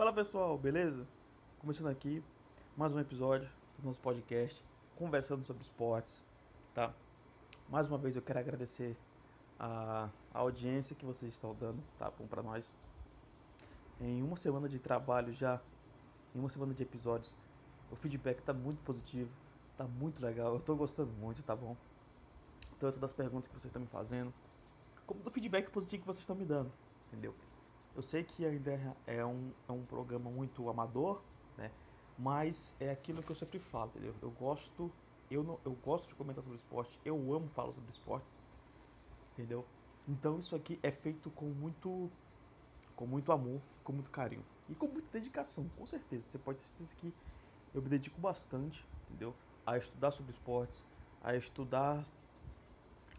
Fala pessoal, beleza? Começando aqui mais um episódio do nosso podcast conversando sobre esportes, tá? Mais uma vez eu quero agradecer a, a audiência que vocês estão dando, tá bom para nós. Em uma semana de trabalho já, em uma semana de episódios, o feedback tá muito positivo, tá muito legal, eu tô gostando muito, tá bom? Tanto das perguntas que vocês estão me fazendo, como do feedback positivo que vocês estão me dando, entendeu? Eu sei que ainda é um, é um programa muito amador, né? Mas é aquilo que eu sempre falo, entendeu? Eu gosto, eu não, eu gosto de comentar sobre esporte, eu amo falar sobre esportes, entendeu? Então isso aqui é feito com muito, com muito amor, com muito carinho e com muita dedicação, com certeza. Você pode certeza que eu me dedico bastante, entendeu? A estudar sobre esportes, a estudar,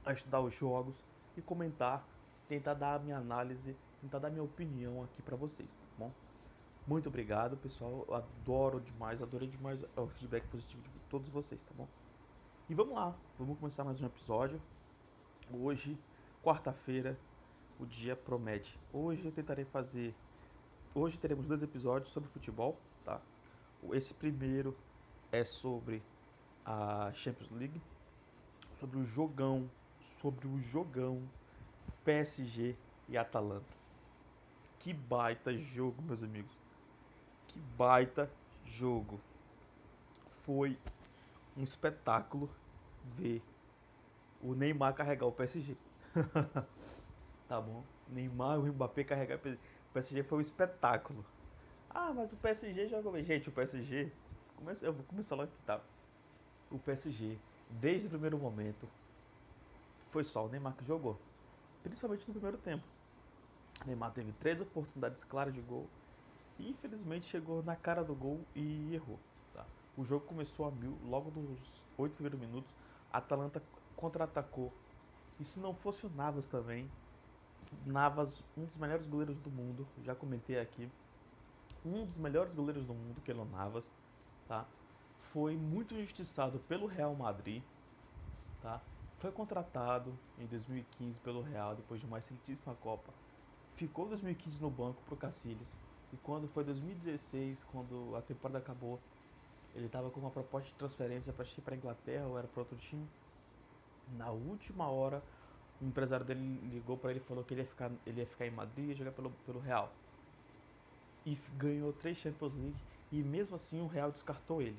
a estudar os jogos e comentar, tentar dar a minha análise tentar dar minha opinião aqui para vocês, tá bom? Muito obrigado, pessoal. Eu adoro demais, adorei demais o feedback positivo de todos vocês, tá bom? E vamos lá, vamos começar mais um episódio. Hoje, quarta-feira, o dia promete. Hoje eu tentarei fazer. Hoje teremos dois episódios sobre futebol, tá? Esse primeiro é sobre a Champions League, sobre o jogão, sobre o jogão PSG e Atalanta. Que baita jogo, meus amigos. Que baita jogo. Foi um espetáculo ver o Neymar carregar o PSG. tá bom? Neymar e o Mbappé carregar o PSG. O PSG foi um espetáculo. Ah, mas o PSG joga bem. Gente, o PSG. Eu vou começar logo aqui, tá? O PSG, desde o primeiro momento, foi só o Neymar que jogou. Principalmente no primeiro tempo. Neymar teve três oportunidades claras de gol e infelizmente chegou na cara do gol e errou. Tá? O jogo começou a mil, logo nos oito primeiros minutos, a Atalanta contra-atacou. E se não fosse o Navas também, Navas, um dos melhores goleiros do mundo, já comentei aqui, um dos melhores goleiros do mundo, que é o Navas, tá? foi muito injustiçado pelo Real Madrid, tá? foi contratado em 2015 pelo Real depois de uma excelentíssima Copa ficou 2015 no banco pro Cacilhas. E quando foi 2016, quando a temporada acabou, ele estava com uma proposta de transferência para ir para Inglaterra ou era para outro time. Na última hora, o empresário dele ligou para ele e falou que ele ia ficar, ele ia ficar em Madrid e jogar pelo, pelo Real. E ganhou três Champions League e mesmo assim o Real descartou ele.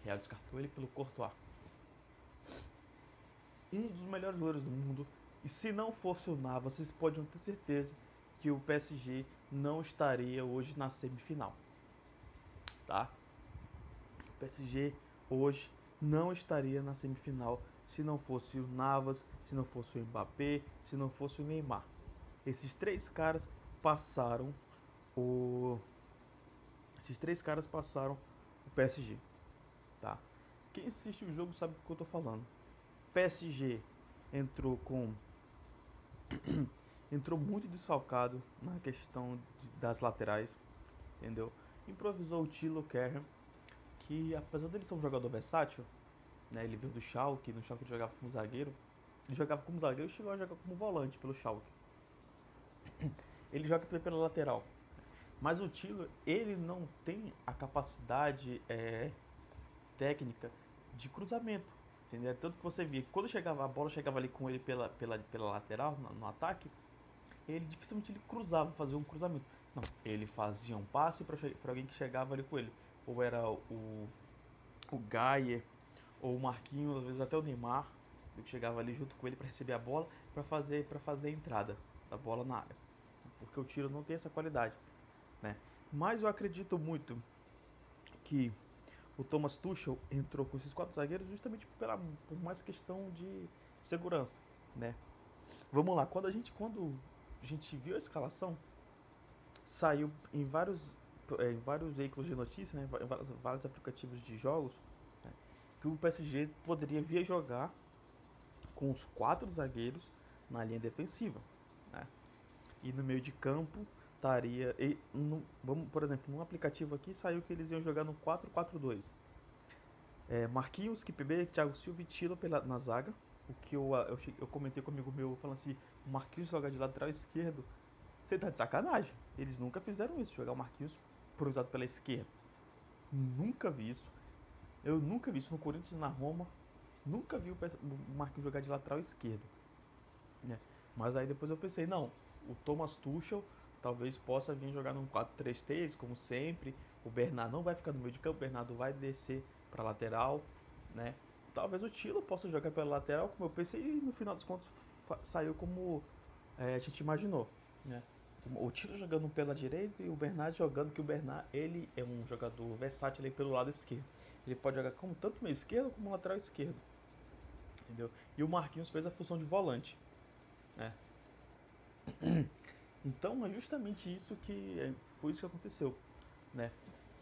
O Real descartou ele pelo Courtois. Um dos melhores goleiros do mundo, e se não fosse o Navas, vocês podem ter certeza que o PSG não estaria hoje na semifinal. Tá? O PSG hoje não estaria na semifinal se não fosse o Navas, se não fosse o Mbappé, se não fosse o Neymar. Esses três caras passaram o esses três caras passaram o PSG, tá? Quem assiste o jogo sabe do que eu tô falando. PSG entrou com entrou muito desfalcado na questão de, das laterais, entendeu? Improvisou o Tilo Kerr, que apesar dele ser um jogador versátil, né, ele veio do Schalke, no Schalke ele jogava como zagueiro, ele jogava como zagueiro e chegou a jogar como volante pelo Schalke. Ele joga também pela lateral. Mas o Tilo, ele não tem a capacidade é, técnica de cruzamento. Entendeu? Tanto que você via, quando chegava a bola chegava ali com ele pela, pela, pela lateral, no, no ataque, ele dificilmente ele cruzava, fazia um cruzamento. Não, ele fazia um passe para alguém que chegava ali com ele. Ou era o, o Gaia, ou o Marquinhos, às vezes até o Neymar, que chegava ali junto com ele para receber a bola, para fazer, fazer a entrada da bola na área. Porque o tiro não tem essa qualidade. Né? Mas eu acredito muito que o Thomas Tuchel entrou com esses quatro zagueiros justamente pela, por mais questão de segurança, né? Vamos lá, quando a gente quando a gente viu a escalação, saiu em vários é, em vários veículos de notícia, né, em vários, vários aplicativos de jogos, né, que o PSG poderia vir jogar com os quatro zagueiros na linha defensiva, né? E no meio de campo estaria. E, no, vamos, por exemplo, num aplicativo aqui saiu que eles iam jogar no 4-4-2. É, Marquinhos, Kipembe, Thiago Silva e Tilo pela, na zaga. O que eu, eu, eu comentei comigo meu falando assim: o Marquinhos joga de lateral esquerdo Você tá de sacanagem. Eles nunca fizeram isso, jogar o Marquinhos cruzado pela esquerda. Nunca vi isso. Eu nunca vi isso no Corinthians na Roma. Nunca vi o Marquinhos jogar de lateral esquerdo. Né? Mas aí depois eu pensei, não, o Thomas Tuchel talvez possa vir jogar num 4-3-3, como sempre. O Bernardo não vai ficar no meio de campo, o Bernardo vai descer para lateral, né? Talvez o Tilo possa jogar pela lateral, como eu pensei, e no final dos contos saiu como é, a gente imaginou, né? O Tilo jogando pela direita e o Bernardo jogando que o Bernardo ele é um jogador versátil ali pelo lado esquerdo. Ele pode jogar como tanto meio esquerdo como lateral esquerdo. Entendeu? E o Marquinhos fez a função de volante, né? Então é justamente isso que é, foi isso que aconteceu, né?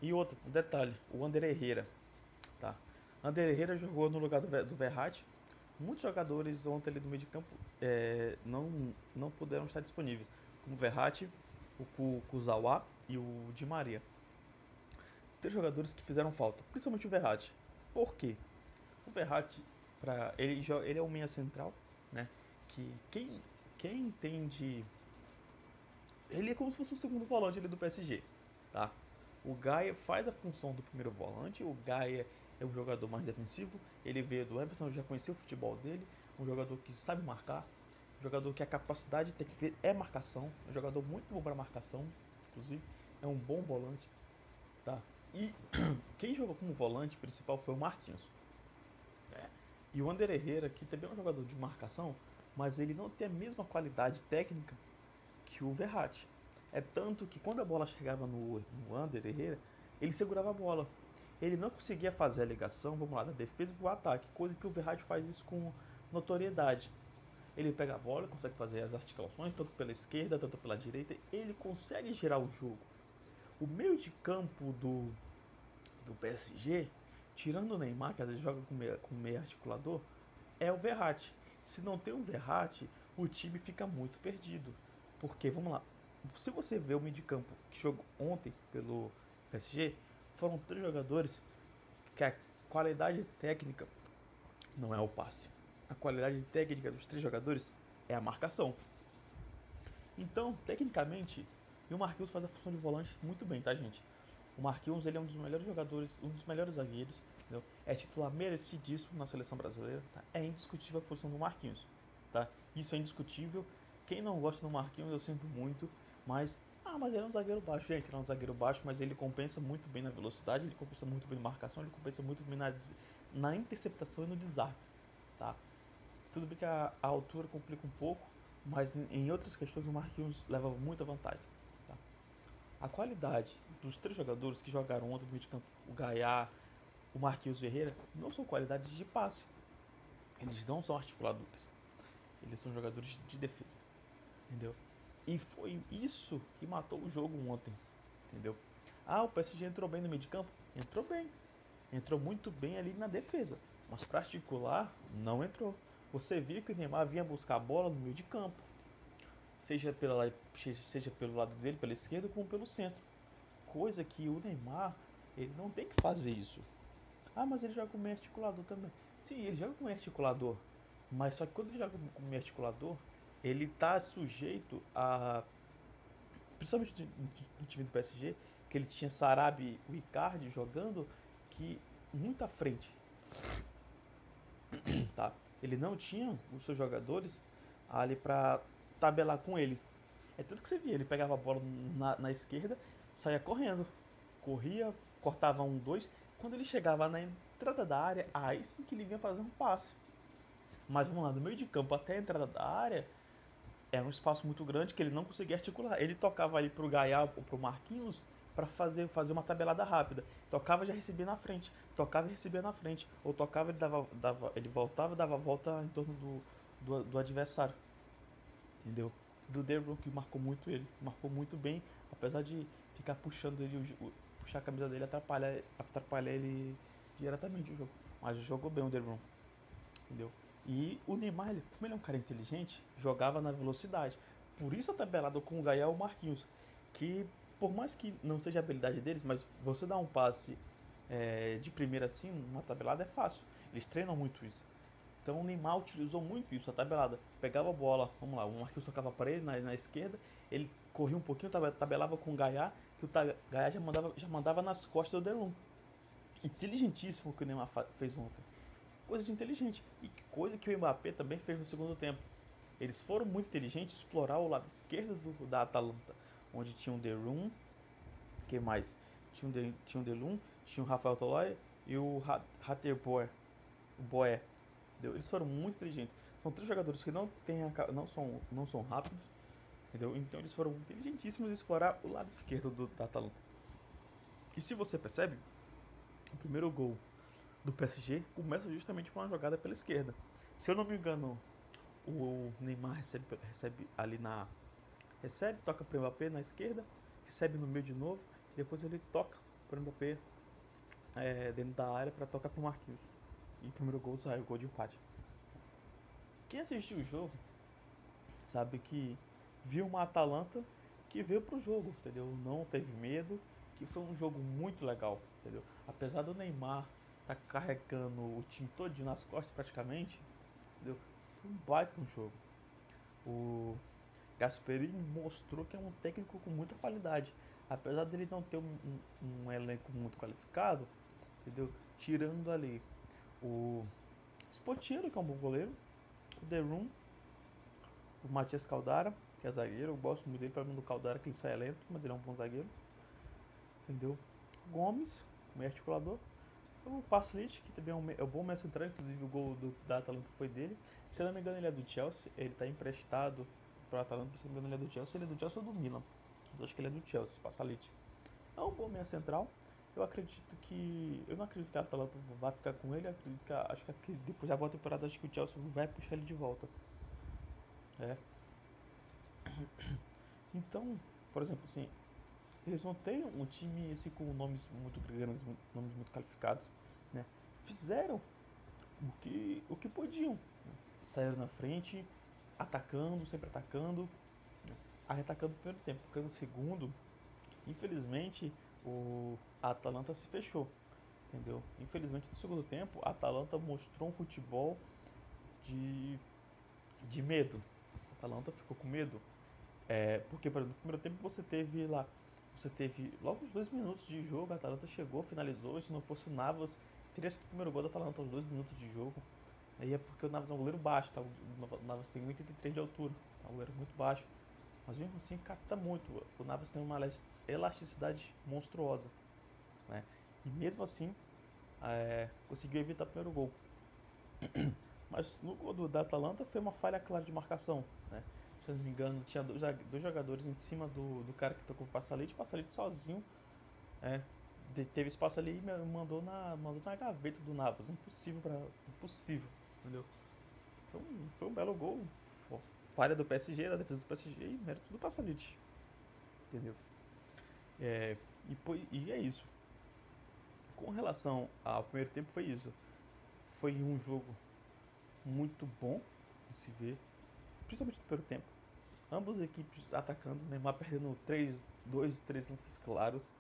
E outro um detalhe, o André Herrera? André Herrera jogou no lugar do, do Verratti. Muitos jogadores ontem ali do meio de campo é, não não puderam estar disponíveis, como o Verratti, o Kuzawa e o Di Maria. Três jogadores que fizeram falta, principalmente o Verratti. Por quê? O Verratti, para ele, ele é o meia central, né? Que quem quem entende ele é como se fosse um segundo volante ali do PSG, tá? O Gaia faz a função do primeiro volante, o Gaia é um jogador mais defensivo, ele veio do Everton, já conheceu o futebol dele, um jogador que sabe marcar, um jogador que a capacidade técnica é marcação, um jogador muito bom para marcação, inclusive, é um bom volante, tá? E quem jogou como volante principal foi o Marquinhos. É. E o Ander Herrera, que também é um jogador de marcação, mas ele não tem a mesma qualidade técnica que o Verratti. É tanto que quando a bola chegava no, no Ander Herrera, ele segurava a bola. Ele não conseguia fazer a ligação, vamos lá, da defesa para o ataque, coisa que o Verratti faz isso com notoriedade. Ele pega a bola, consegue fazer as articulações, tanto pela esquerda, tanto pela direita, ele consegue gerar o jogo. O meio de campo do, do PSG, tirando o Neymar, que às vezes joga com meio, com meio articulador, é o Verratti. Se não tem o Verratti, o time fica muito perdido. Porque, vamos lá, se você vê o meio de campo que jogou ontem pelo PSG, foram três jogadores que a qualidade técnica não é o passe. A qualidade técnica dos três jogadores é a marcação. Então, tecnicamente, e o Marquinhos faz a função de volante muito bem, tá, gente? O Marquinhos ele é um dos melhores jogadores, um dos melhores zagueiros, entendeu? É titular merecidíssimo na seleção brasileira, tá? É indiscutível a posição do Marquinhos, tá? Isso é indiscutível quem não gosta do Marquinhos, eu sinto muito, mas. Ah, mas ele é um zagueiro baixo, gente. Ele é um zagueiro baixo, mas ele compensa muito bem na velocidade, ele compensa muito bem na marcação, ele compensa muito bem na, na interceptação e no desarme, tá? Tudo bem que a, a altura complica um pouco, mas em outras questões o Marquinhos leva muita vantagem. Tá? A qualidade dos três jogadores que jogaram ontem no meio de campo, o Gaiá, o Marquinhos Ferreira, não são qualidades de passe. Eles não são articuladores. Eles são jogadores de defesa. Entendeu? E foi isso que matou o jogo ontem. Entendeu? Ah, o PSG entrou bem no meio de campo? Entrou bem. Entrou muito bem ali na defesa. Mas particular, não entrou. Você viu que o Neymar vinha buscar a bola no meio de campo. Seja, pela, seja pelo lado dele, pela esquerda, como pelo centro. Coisa que o Neymar, ele não tem que fazer isso. Ah, mas ele joga com meio articulador também. Sim, ele joga com meio articulador. Mas só que quando ele joga com meio articulador, ele tá sujeito a principalmente no time do PSG, que ele tinha Sarabia e Icardi jogando que muito à frente. Tá? Ele não tinha os seus jogadores ali para tabelar com ele. É tanto que você via, ele pegava a bola na, na esquerda, saía correndo, corria, cortava um, dois. Quando ele chegava na entrada da área, aí sim que ele vinha fazer um passe. Mas vamos lá, do meio de campo até a entrada da área, era um espaço muito grande que ele não conseguia articular. Ele tocava ali pro Gaia ou pro Marquinhos para fazer, fazer uma tabelada rápida. Tocava e já recebia na frente. Tocava e recebia na frente. Ou tocava ele dava, dava ele voltava e dava a volta em torno do, do, do adversário. Entendeu? Do De Bruyne que marcou muito ele. Marcou muito bem, apesar de ficar puxando ele, puxar a camisa dele atrapalhar, atrapalhar ele diretamente o jogo. Mas jogou bem o De Bruyne. Entendeu? E o Neymar, ele, como ele é um cara inteligente, jogava na velocidade. Por isso a tabelada com o Gael Marquinhos. Que por mais que não seja a habilidade deles, mas você dar um passe é, de primeira assim, uma tabelada é fácil. Eles treinam muito isso. Então o Neymar utilizou muito isso, a tabelada. Pegava a bola, vamos lá, o Marquinhos tocava para ele na, na esquerda, ele corria um pouquinho, tabelava com o Gaia, que o Gaia já mandava, já mandava nas costas do Delon. Inteligentíssimo que o Neymar fez ontem. Coisa de inteligente. E coisa que o Mbappé também fez no segundo tempo. Eles foram muito inteligentes explorar o lado esquerdo do, da Atalanta, onde tinha o Derum, que mais? Tinha De, tinha Delum, tinha o Rafael Tolói e o Hatterboer, o Boé. Entendeu? Eles foram muito inteligentes. São três jogadores que não, a, não, são, não são rápidos, entendeu? Então eles foram inteligentíssimos em explorar o lado esquerdo do, da Atalanta. E se você percebe, o primeiro gol do PSG começa justamente com uma jogada pela esquerda. Se eu não me engano, o Neymar recebe, recebe ali na. Recebe, toca para o Mbappé na esquerda, recebe no meio de novo, depois ele toca para o Mbappé é, dentro da área para tocar para o Marquinhos. E o primeiro gol sai, o gol de empate. Quem assistiu o jogo sabe que viu uma Atalanta que veio pro jogo, entendeu? Não teve medo, que foi um jogo muito legal, entendeu? Apesar do Neymar tá carregando o time todo nas costas praticamente, entendeu? Foi um baita no jogo. O Gasperini mostrou que é um técnico com muita qualidade, apesar dele não ter um, um, um elenco muito qualificado, entendeu? Tirando ali o Spotiero, que é um bom goleiro, o The Room, o Matias Caldara, que é zagueiro, eu gosto muito dele, para mim do Caldara, que ele só é lento, mas ele é um bom zagueiro, entendeu? Gomes, meio articulador, o Paslit, que também é um, é um bom meio central, inclusive o gol do, da Atalanta foi dele, se eu não me engano ele é do Chelsea, ele está emprestado para o Atalanta, se não me engano ele é do Chelsea, ele é do Chelsea ou do Milan, eu acho que ele é do Chelsea, Passalit. É um bom meia central, eu acredito que. Eu não acredito que a Atalanta vai ficar com ele. Acredito que, acho que depois da boa temporada acho que o Chelsea vai puxar ele de volta. É. Então, por exemplo, assim, eles não têm um time assim, com nomes muito grandes, nomes muito qualificados, né? Fizeram o que, o que podiam. Né? Saíram na frente, atacando, sempre atacando, né? atacando no primeiro tempo, porque no segundo, infelizmente, o a Atalanta se fechou, entendeu? Infelizmente no segundo tempo a Atalanta mostrou um futebol de de medo. A Atalanta ficou com medo, é, porque por exemplo, no primeiro tempo você teve lá, você teve logo os dois minutos de jogo, a Atalanta chegou, finalizou, se não fosse o Navas, teria sido o primeiro gol da Atalanta aos dois minutos de jogo. Aí é porque o Navas é um goleiro baixo, tá? O Navas tem 1,83 de altura, é um goleiro muito baixo. Mas mesmo assim capta muito. O Navas tem uma elasticidade monstruosa. Né? E mesmo assim é, conseguiu evitar o primeiro gol. Mas no gol do, da Atalanta foi uma falha clara de marcação. Né? Se eu não me engano, tinha dois, jogadores em cima do, do cara que tocou o Passalite. O Passalite sozinho é, teve espaço ali e mandou na, mandou na gaveta do Navas. Impossível, pra, impossível entendeu? Foi um, foi um belo gol falha do PSG, da defesa do PSG e mérito do Passalit. Entendeu? É, e, e é isso. Com relação ao primeiro tempo, foi isso. Foi um jogo muito bom de se ver, principalmente no primeiro tempo. Ambas as equipes atacando, Neymar perdendo 3, 2, 3 lances claros.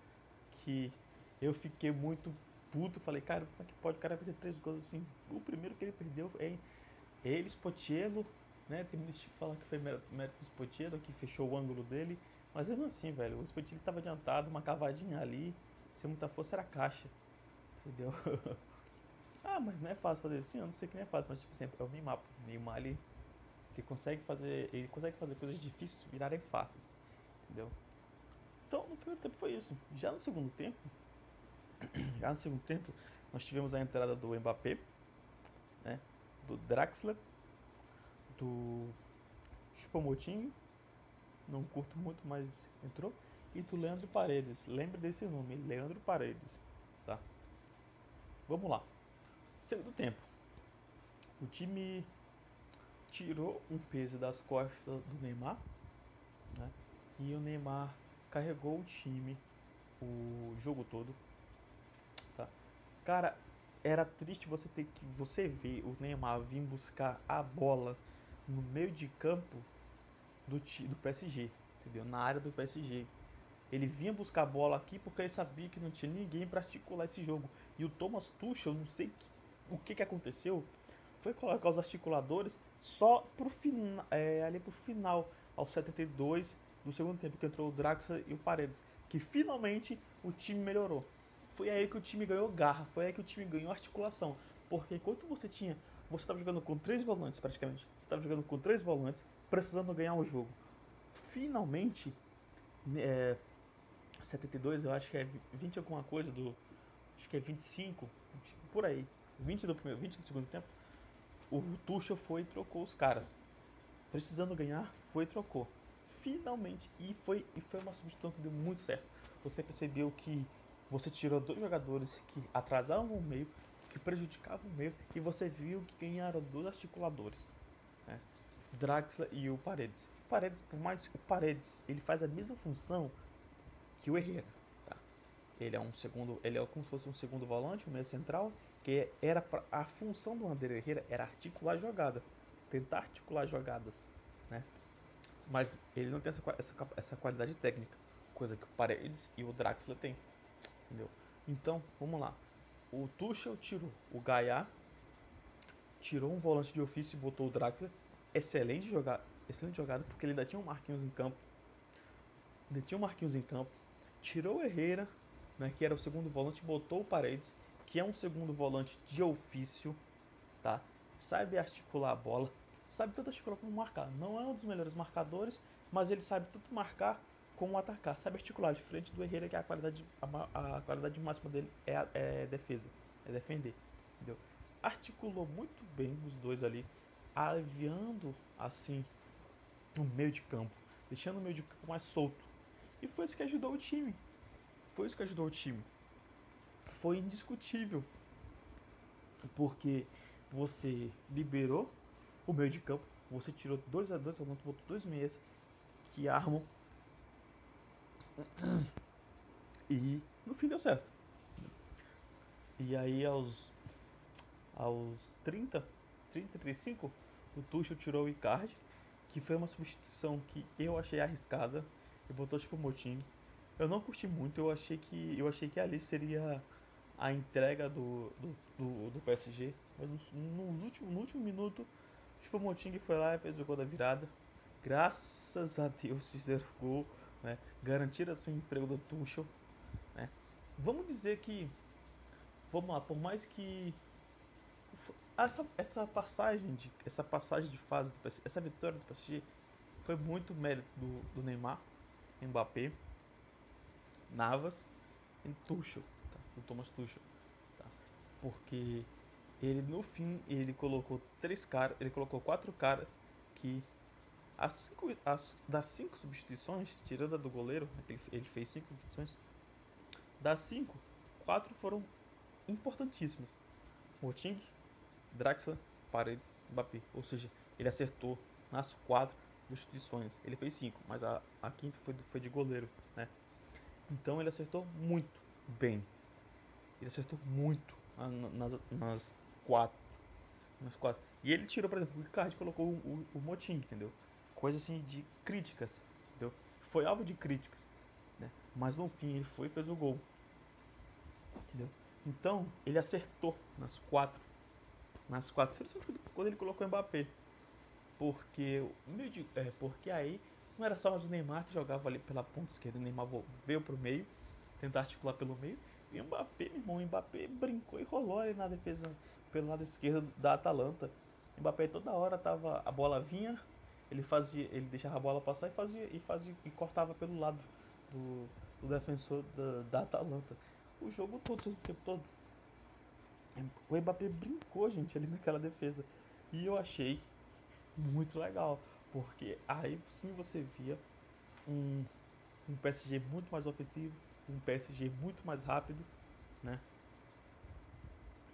Que eu fiquei muito puto. Falei, cara, como é que pode o cara perder três gols assim? O primeiro que ele perdeu é ele, Spotiello, né? Tem muita gente que fala que foi mérito do Spotiello, que fechou o ângulo dele. Mas mesmo assim, velho, o Spotiello estava adiantado, uma cavadinha ali, sem muita força era caixa. Entendeu? ah, mas não é fácil fazer assim, eu não sei que não é fácil, mas tipo sempre, é o Neymar, o Neymar ali, que consegue fazer, ele consegue fazer coisas difíceis virarem fáceis. Entendeu? Então, no primeiro tempo foi isso. Já no segundo tempo, já no segundo tempo, nós tivemos a entrada do Mbappé, né? Do Draxler, do Chupamotinho, não curto muito, mas entrou, e do Leandro Paredes. Lembre desse nome, Leandro Paredes, tá? Vamos lá. Segundo tempo. O time tirou um peso das costas do Neymar, né? E o Neymar carregou o time o jogo todo, tá? Cara, era triste você ter que você ver o Neymar vir buscar a bola no meio de campo do, do PSG, entendeu? Na área do PSG. Ele vinha buscar a bola aqui porque ele sabia que não tinha ninguém para articular esse jogo. E o Thomas Tuchel, não sei que, o que, que aconteceu, foi colocar os articuladores só pro fin é, ali pro final, aos 72 do segundo tempo, que entrou o Draxler e o Paredes. Que finalmente o time melhorou. Foi aí que o time ganhou garra, foi aí que o time ganhou articulação. Porque enquanto você tinha. Você estava jogando com três volantes praticamente. Você estava jogando com três volantes, precisando ganhar o jogo. Finalmente, é, 72, eu acho que é 20 alguma coisa do. Acho que é 25, por aí. 20 do primeiro, 20 do segundo tempo. O Tuchel foi e trocou os caras. Precisando ganhar, foi e trocou. Finalmente, e foi, e foi uma substituição que deu muito certo. Você percebeu que você tirou dois jogadores que atrasavam o meio, que prejudicavam o meio, e você viu que ganharam dois articuladores. Né? Draxler e o Paredes. O Paredes, por mais o Paredes, ele faz a mesma função que o Herrera. Tá? Ele é um segundo, ele é como se fosse um segundo volante, um meio central, que era pra, a função do André Herrera era articular jogada, tentar articular jogadas, né? Mas ele não tem essa, essa, essa qualidade técnica, coisa que o Paredes e o Draxler têm, entendeu? Então, vamos lá. O Tuchel tirou o Gaia, tirou um volante de ofício e botou o Draxler. Excelente jogada, excelente jogada porque ele ainda tinha um Marquinhos em campo. Ainda tinha um Marquinhos em campo. Tirou o Herrera, né, que era o segundo volante, botou o Paredes que é um segundo volante de ofício, tá? Sabe articular a bola, sabe tanto articular como marcar. Não é um dos melhores marcadores, mas ele sabe tanto marcar como atacar. Sabe articular, diferente do Herrera, que a qualidade, a, a qualidade máxima dele é, é defesa, é defender, entendeu? Articulou muito bem os dois ali, aliviando assim o meio de campo, deixando o meio de campo mais solto. E foi isso que ajudou o time. Foi isso que ajudou o time foi indiscutível. Porque você liberou o meio de campo, você tirou 2 a 2 botou dois meias que armam. E no fim deu certo. E aí aos aos 30, 30, 35, o Tuchel tirou o Icardi, que foi uma substituição que eu achei arriscada, e botou tipo o Moting. Eu não curti muito, eu achei que eu achei que ali seria a entrega do, do, do, do PSG, mas no, no, último, no último minuto, o Choupo-Moting foi lá e fez o gol da virada. Graças a Deus fizeram o gol, né? garantiram seu emprego do Tuchel. Né? Vamos dizer que, vamos lá, por mais que essa, essa passagem de essa passagem de fase do PSG, essa vitória do PSG foi muito mérito do, do Neymar, Mbappé, Navas e Tuchel do Thomas Tuchel, tá? Porque ele no fim ele colocou três caras, ele colocou quatro caras que as cinco, as, das cinco substituições, tirando a do goleiro, ele, ele fez cinco substituições, das cinco, quatro foram importantíssimas. Moting, Draxler, Paredes, Mbappé. Ou seja, ele acertou nas quatro substituições. Ele fez cinco, mas a, a quinta foi, foi de goleiro, né? Então ele acertou muito bem. Ele acertou muito nas, nas quatro. Nas quatro. E ele tirou, por exemplo, o Ricardo colocou o, o, o Motim, entendeu? Coisa assim de críticas, entendeu? Foi alvo de críticas. Né? Mas no fim ele foi e fez o gol. Entendeu? Então ele acertou nas quatro. Nas quatro. Quando ele colocou o Mbappé. Porque, de, é, porque aí não era só mais o Neymar que jogava ali pela ponta esquerda. O Neymar veio pro meio, tentar articular pelo meio. E o Mbappé, meu irmão, o Mbappé brincou e rolou ali na defesa pelo lado esquerdo da Atalanta. O Mbappé toda hora tava a bola vinha, ele fazia, ele deixava a bola passar e fazia e fazia e cortava pelo lado do, do defensor da, da Atalanta. O jogo todo, o tempo todo. O Mbappé brincou, gente, ali naquela defesa. E eu achei muito legal, porque aí sim você via um, um PSG muito mais ofensivo, um PSG muito mais rápido, né?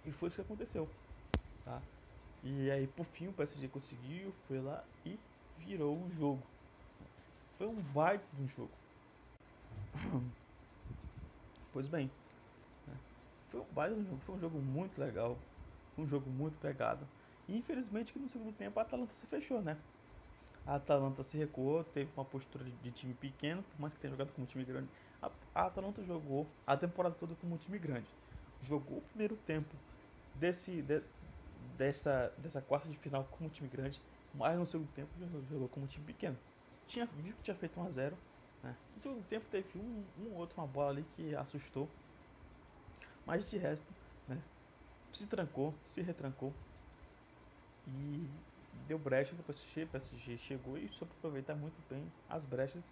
E foi isso que aconteceu, tá? E aí por fim o PSG conseguiu, foi lá e virou o jogo. Foi um baita de um jogo. Pois bem, né? foi um baita de um jogo, foi um jogo muito legal, um jogo muito pegado. E infelizmente que no segundo tempo a Atalanta se fechou, né? A Atalanta se recuou, teve uma postura de time pequeno, por mais que tenha jogado com um time grande, a, a Atalanta jogou a temporada toda como um time grande. Jogou o primeiro tempo desse, de, dessa, dessa quarta de final como time grande, mas no segundo tempo jogou como time pequeno. Tinha, viu que tinha feito 1 a 0 né? No segundo tempo teve um, um outro, uma bola ali que assustou. Mas de resto, né? Se trancou, se retrancou. E deu brecha para o PSG. O PSG chegou e soube aproveitar muito bem as brechas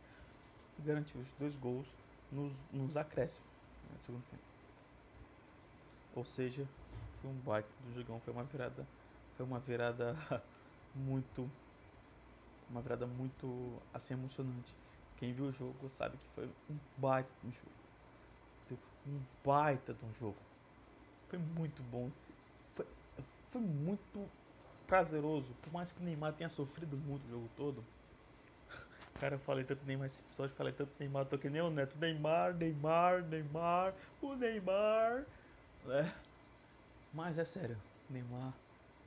e garantiu os dois gols nos, nos acréscimos né, no segundo tempo. Ou seja, foi um baita do jogão, foi uma virada, foi uma virada muito uma virada muito assim emocionante. Quem viu o jogo sabe que foi um baita de um jogo. Um baita de um jogo. Foi muito bom. Foi, foi muito prazeroso. Por mais que o Neymar tenha sofrido muito o jogo todo. Cara, eu falei tanto Neymar esse episódio, falei tanto Neymar, tô que nem o Neto. Neymar, Neymar, Neymar, o Neymar. É. Mas é sério, Neymar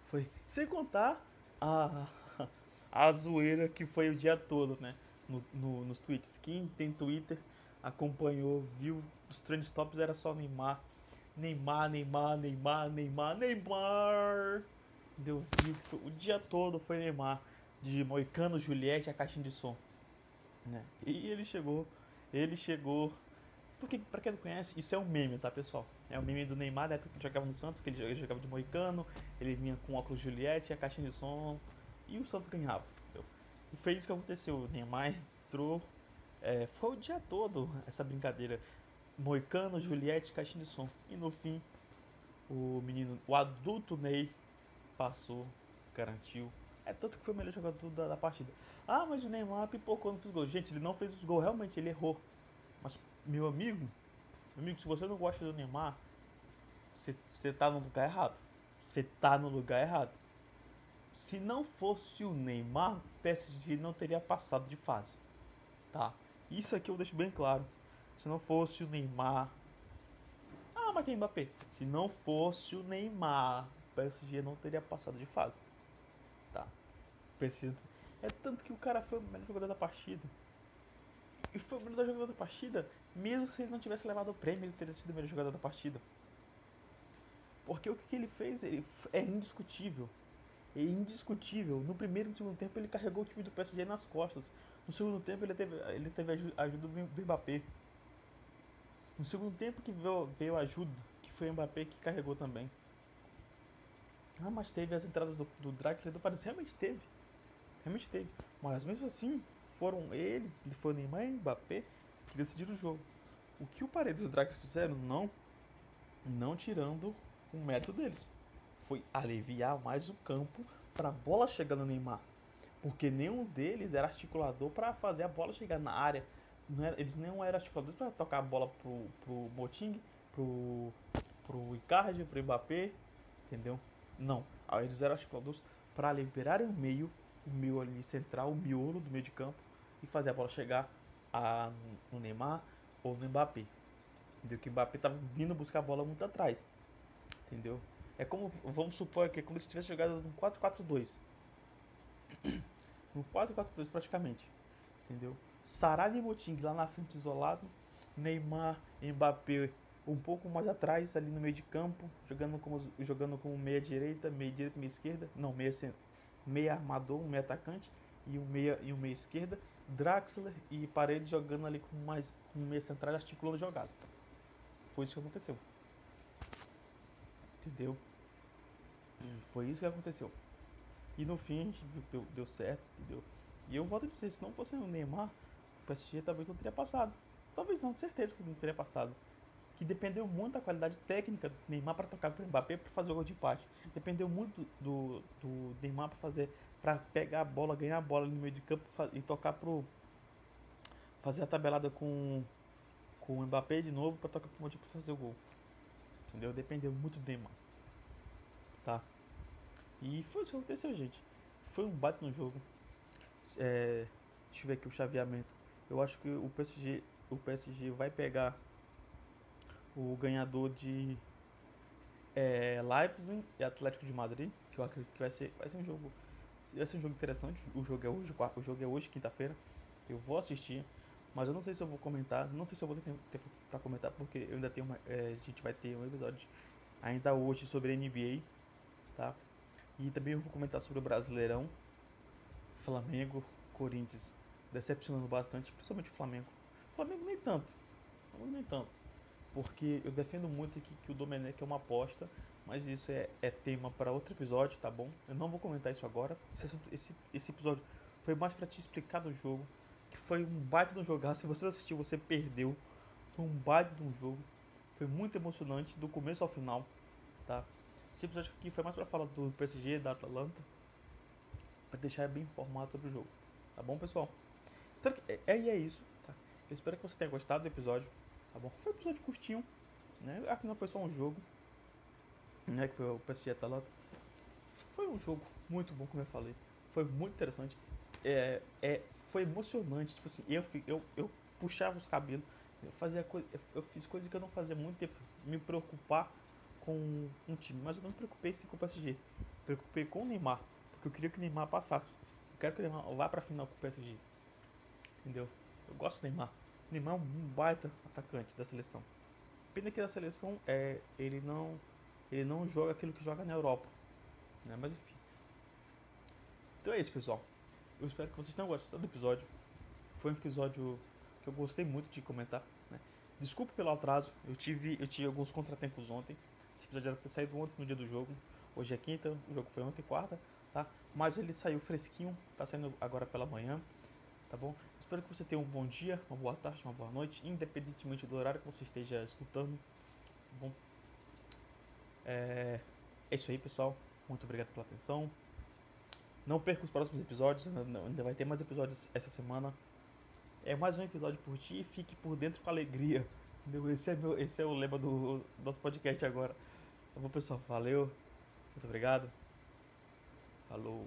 foi. Sem contar a, a zoeira que foi o dia todo, né? No, no, nos tweets. Quem tem Twitter acompanhou, viu os trend tops era só Neymar. Neymar, Neymar, Neymar, Neymar, Neymar. Deu o dia todo foi Neymar. De Moicano, Juliette a caixinha de som. Né? E ele chegou, ele chegou porque, pra quem não conhece, isso é um meme, tá, pessoal? É um meme do Neymar, da época que ele jogava no Santos, que ele jogava de moicano, ele vinha com óculos Juliette, a caixinha de som, e o Santos ganhava. Entendeu? E foi isso que aconteceu. O Neymar entrou, é, foi o dia todo essa brincadeira. Moicano, Juliette, caixinha de som. E no fim, o menino, o adulto Ney, passou, garantiu. É tanto que foi o melhor jogador da, da partida. Ah, mas o Neymar pipocou no gol. Gente, ele não fez os gols, realmente, ele errou. Mas meu amigo, meu amigo, se você não gosta do Neymar, você tá no lugar errado. Você tá no lugar errado. Se não fosse o Neymar, o PSG não teria passado de fase. Tá? Isso aqui eu deixo bem claro. Se não fosse o Neymar. Ah, mas tem Mbappé. Se não fosse o Neymar, o PSG não teria passado de fase. Tá? O PSG... É tanto que o cara foi o melhor jogador da partida. E foi o melhor jogador da partida, mesmo se ele não tivesse levado o prêmio, ele teria sido o melhor jogador da partida. Porque o que ele fez ele é indiscutível. É indiscutível. No primeiro e no segundo tempo ele carregou o time do PSG nas costas. No segundo tempo ele teve, ele teve a ajuda do Mbappé. No segundo tempo que veio, veio a ajuda, que foi o Mbappé que carregou também. Ah, mas teve as entradas do, do Draxler do Paris. Realmente teve. Realmente teve. Mas mesmo assim, foram eles, foi Neymar e Mbappé que decidiram o jogo. O que o Paredes e o Drax fizeram, não, não tirando o método deles, foi aliviar mais o campo para a bola chegar no Neymar. Porque nenhum deles era articulador para fazer a bola chegar na área. Não era, eles não eram articuladores para tocar a bola pro, pro Moting, pro, pro Icardi, pro Mbappé, entendeu? Não. Eles eram articuladores para liberar o meio o meio ali central, o miolo do meio de campo e fazer a bola chegar a, no Neymar ou no Mbappé. Entendeu? Que o Mbappé estava vindo buscar a bola muito atrás. Entendeu? É como, vamos supor que é como se tivesse jogado no 4-4-2. No 4-4-2 praticamente. Entendeu? Sarabia e Moting lá na frente isolado. Neymar, Mbappé um pouco mais atrás, ali no meio de campo, jogando como, jogando como meia direita, meia direita, meia esquerda. Não, meia, meia armador, um meia atacante e um meia e um meia esquerda, Draxler e Paredes jogando ali com mais com meia central articulando jogada. Foi isso que aconteceu. Entendeu? Foi isso que aconteceu. E no fim a gente viu que deu, deu certo, entendeu? E eu volto a dizer, se não fosse o Neymar, o PSG talvez não teria passado. Talvez não, com certeza que não teria passado que dependeu muito da qualidade técnica do Neymar para tocar para o Mbappé para fazer o gol de empate. Dependeu muito do, do Neymar para fazer para pegar a bola, ganhar a bola no meio de campo e tocar pro fazer a tabelada com com o Mbappé de novo para tocar pro Modric para fazer o gol. Entendeu? Dependeu muito do Neymar. Tá? E foi isso que aconteceu, gente. Foi um bate no jogo. É, deixa eu ver aqui o chaveamento. Eu acho que o PSG, o PSG vai pegar o ganhador de é, Leipzig e Atlético de Madrid, que eu acredito que vai ser, vai ser um jogo vai ser um jogo interessante. O jogo é hoje, o jogo é hoje, quinta-feira. Eu vou assistir, mas eu não sei se eu vou comentar, não sei se eu vou ter tempo para comentar porque eu ainda tenho uma, é, a gente vai ter um episódio ainda hoje sobre NBA, tá? E também eu vou comentar sobre o Brasileirão, Flamengo, Corinthians, decepcionando bastante, principalmente o Flamengo. Flamengo nem tanto, Flamengo nem tanto, porque eu defendo muito aqui que o Domenech é uma aposta, mas isso é, é tema para outro episódio, tá bom? Eu não vou comentar isso agora. Esse, esse, esse episódio foi mais para te explicar do jogo, que foi um baita de jogar. Se você assistiu, você perdeu. Foi um baita de um jogo. Foi muito emocionante do começo ao final, tá? Esse episódio aqui foi mais para falar do PSG, da Atalanta, para deixar bem informado sobre o jogo. Tá bom, pessoal? Espero que, é, é, é isso, tá? Eu espero que você tenha gostado do episódio, tá bom? Foi um episódio curtinho, né? Afinal foi só um jogo, né? Que foi o PSG Atalanta. Foi um jogo muito bom, como eu falei. Foi muito interessante. É, é, foi emocionante, tipo assim, eu, eu, eu puxava os cabelos, eu fazia coisa, eu fiz coisa que eu não fazia muito tempo, me preocupar com um time, mas eu não me preocupei sim com o PSG. Me preocupei com o Neymar, porque eu queria que o Neymar passasse. Eu quero que o Neymar vá pra final com o PSG. Entendeu? Eu gosto do Neymar. Neymar é um baita atacante da seleção. Pena que da seleção é, ele não ele não joga aquilo que joga na Europa. Né? Mas enfim. Então é isso, pessoal. Eu espero que vocês tenham gostado do episódio. Foi um episódio que eu gostei muito de comentar. Né? Pelo atraso. Eu tive, eu tive alguns contratempos ontem. Esse episódio era ter saído ontem no dia do jogo. Hoje é quinta, o jogo foi ontem quarta, tá? Mas ele saiu fresquinho, tá saindo agora pela manhã, tá bom? Espero que você tenha um bom dia, uma boa tarde, uma boa noite, independentemente do horário que você esteja escutando, tá bom? É, é isso aí, pessoal. Muito obrigado pela atenção. Não perca os próximos episódios, ainda vai ter mais episódios essa semana. É mais um episódio por ti e fique por dentro com alegria. Esse é, meu, esse é o lema do, do nosso podcast agora. Tá bom, pessoal? Valeu. Muito obrigado. Falou.